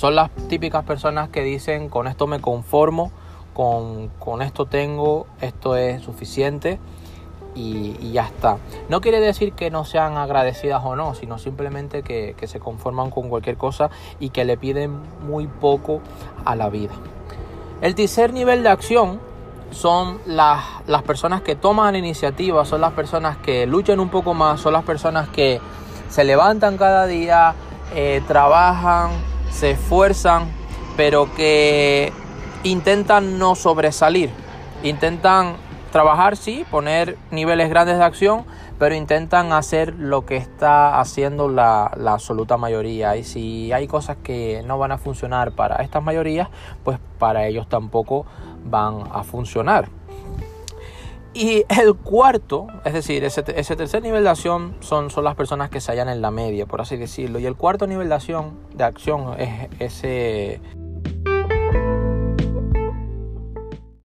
Son las típicas personas que dicen con esto me conformo, con, con esto tengo, esto es suficiente y, ya está. No quiere decir que no sean agradecidas o no, sino simplemente que, que se conforman con cualquier cosa y que le piden muy poco a la vida. El tercer nivel de acción son las, las, personas que toman iniciativa, son las personas que luchan un poco más, son las personas que se levantan cada día, eh, trabajan, se esfuerzan, pero que intentan no sobresalir, intentan trabajar, sí, poner niveles grandes de acción, pero intentan hacer lo que está haciendo la, la, absoluta mayoría. Y si hay cosas que no van a funcionar para estas mayorías, pues para ellos tampoco van a funcionar. Y el cuarto, es decir, ese, ese, tercer nivel de acción son, son las personas que se hallan en la media, por así decirlo. Y el cuarto nivel de acción, de acción es ese